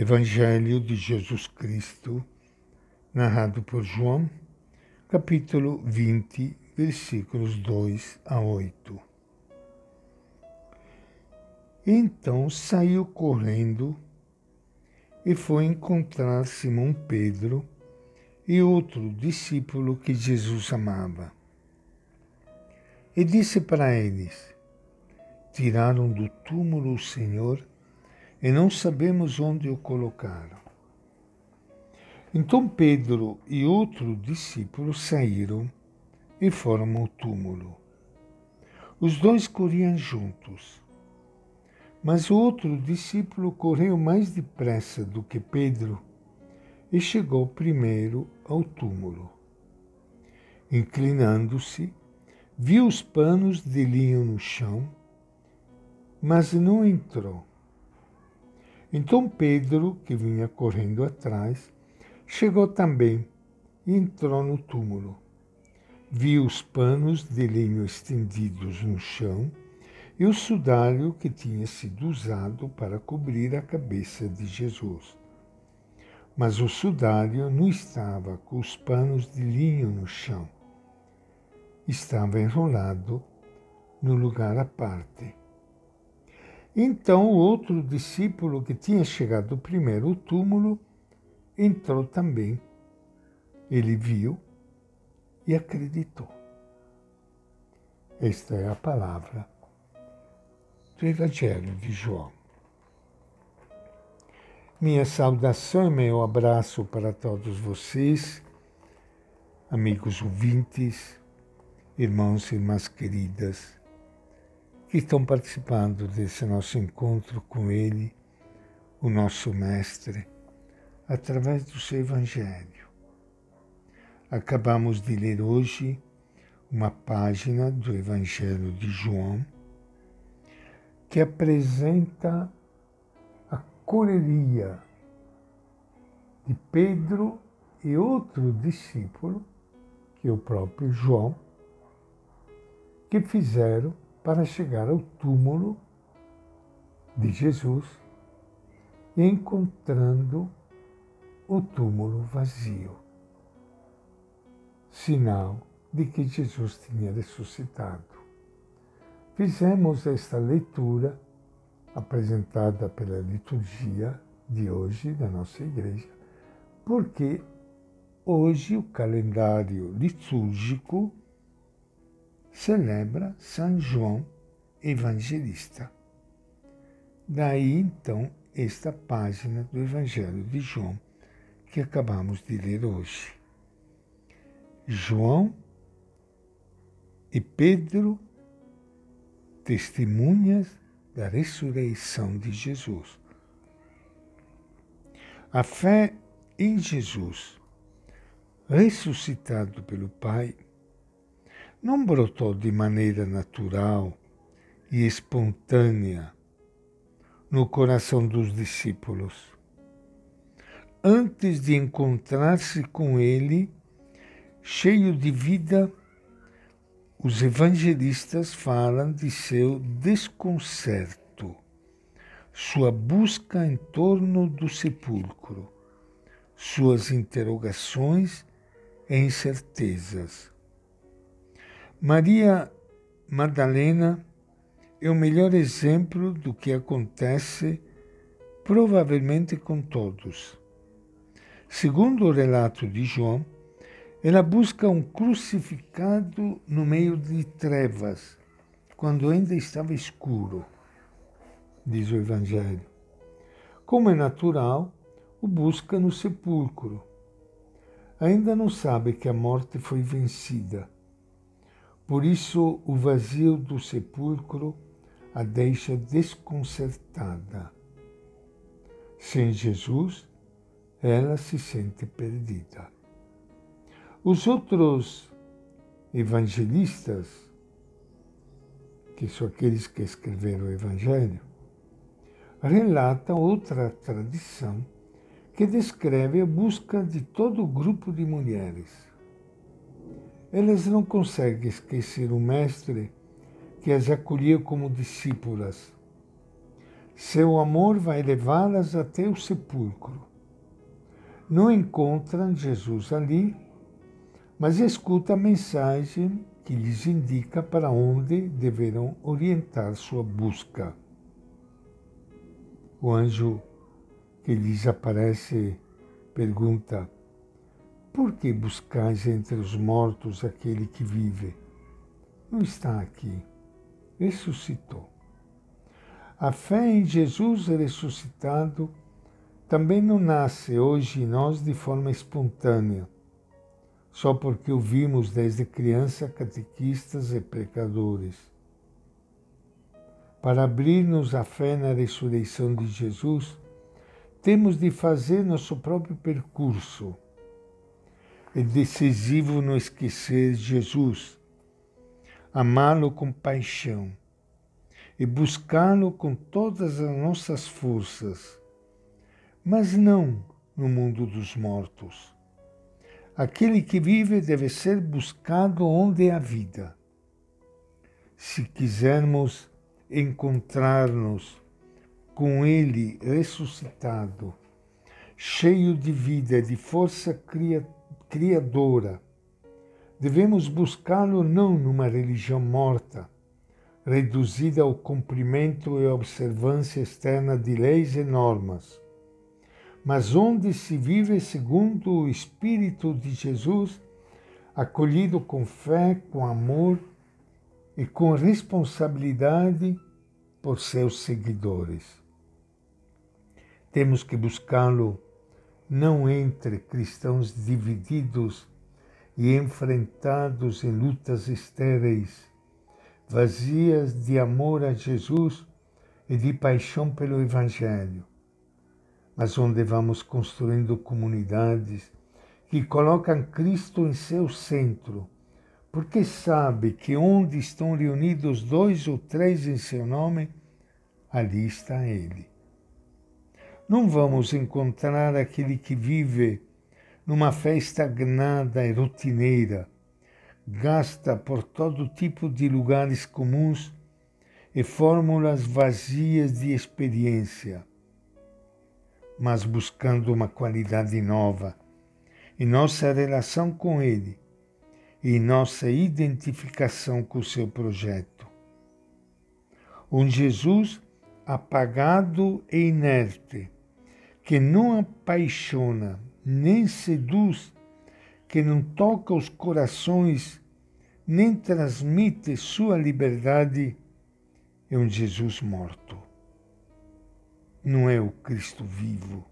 Evangelho de Jesus Cristo, narrado por João, capítulo 20, versículos 2 a 8. Então saiu correndo e foi encontrar Simão Pedro e outro discípulo que Jesus amava. E disse para eles: Tiraram do túmulo o Senhor e não sabemos onde o colocaram. Então Pedro e outro discípulo saíram e foram ao túmulo. Os dois corriam juntos. Mas o outro discípulo correu mais depressa do que Pedro e chegou primeiro ao túmulo. Inclinando-se, viu os panos de linho no chão, mas não entrou. Então Pedro, que vinha correndo atrás, chegou também e entrou no túmulo. Viu os panos de linho estendidos no chão e o sudário que tinha sido usado para cobrir a cabeça de Jesus mas o sudário não estava com os panos de linho no chão. Estava enrolado no lugar à parte. Então o outro discípulo que tinha chegado primeiro ao túmulo entrou também. Ele viu e acreditou. Esta é a palavra do Evangelho de João. Minha saudação e meu abraço para todos vocês, amigos ouvintes, irmãos e irmãs queridas, que estão participando desse nosso encontro com Ele, o nosso Mestre, através do seu Evangelho. Acabamos de ler hoje uma página do Evangelho de João que apresenta correria de Pedro e outro discípulo, que é o próprio João, que fizeram para chegar ao túmulo de Jesus, encontrando o túmulo vazio, sinal de que Jesus tinha ressuscitado. Fizemos esta leitura apresentada pela liturgia de hoje da nossa igreja, porque hoje o calendário litúrgico celebra São João Evangelista. Daí então esta página do Evangelho de João que acabamos de ler hoje. João e Pedro, testemunhas da ressurreição de Jesus. A fé em Jesus, ressuscitado pelo Pai, não brotou de maneira natural e espontânea no coração dos discípulos. Antes de encontrar-se com Ele, cheio de vida os evangelistas falam de seu desconcerto, sua busca em torno do sepulcro, suas interrogações e incertezas. Maria Madalena é o melhor exemplo do que acontece provavelmente com todos. Segundo o relato de João, ela busca um crucificado no meio de trevas, quando ainda estava escuro, diz o Evangelho. Como é natural, o busca no sepulcro. Ainda não sabe que a morte foi vencida. Por isso, o vazio do sepulcro a deixa desconcertada. Sem Jesus, ela se sente perdida. Os outros evangelistas, que são aqueles que escreveram o Evangelho, relatam outra tradição que descreve a busca de todo o grupo de mulheres. Elas não conseguem esquecer o Mestre que as acolheu como discípulas. Seu amor vai levá-las até o sepulcro. Não encontram Jesus ali, mas escuta a mensagem que lhes indica para onde deverão orientar sua busca. O anjo que lhes aparece pergunta: Por que buscais entre os mortos aquele que vive? Não está aqui, ressuscitou. A fé em Jesus ressuscitado também não nasce hoje em nós de forma espontânea, só porque o vimos desde criança catequistas e pecadores. Para abrir-nos a fé na ressurreição de Jesus, temos de fazer nosso próprio percurso. É decisivo não esquecer Jesus, amá-lo com paixão e buscá-lo com todas as nossas forças, mas não no mundo dos mortos. Aquele que vive deve ser buscado onde há vida. Se quisermos encontrar-nos com Ele ressuscitado, cheio de vida, de força criadora, devemos buscá-lo não numa religião morta, reduzida ao cumprimento e observância externa de leis e normas, mas onde se vive segundo o Espírito de Jesus, acolhido com fé, com amor e com responsabilidade por seus seguidores. Temos que buscá-lo não entre cristãos divididos e enfrentados em lutas estéreis, vazias de amor a Jesus e de paixão pelo Evangelho, mas onde vamos construindo comunidades que colocam Cristo em seu centro, porque sabe que onde estão reunidos dois ou três em seu nome, ali está Ele. Não vamos encontrar aquele que vive numa fé estagnada e rotineira, gasta por todo tipo de lugares comuns e fórmulas vazias de experiência, mas buscando uma qualidade nova em nossa relação com Ele e nossa identificação com o seu projeto. Um Jesus apagado e inerte, que não apaixona nem seduz que não toca os corações, nem transmite sua liberdade, é um Jesus morto. Não é o Cristo vivo,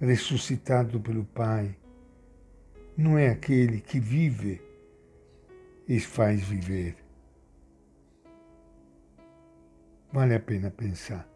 ressuscitado pelo Pai. Não é aquele que vive e faz viver. Vale a pena pensar.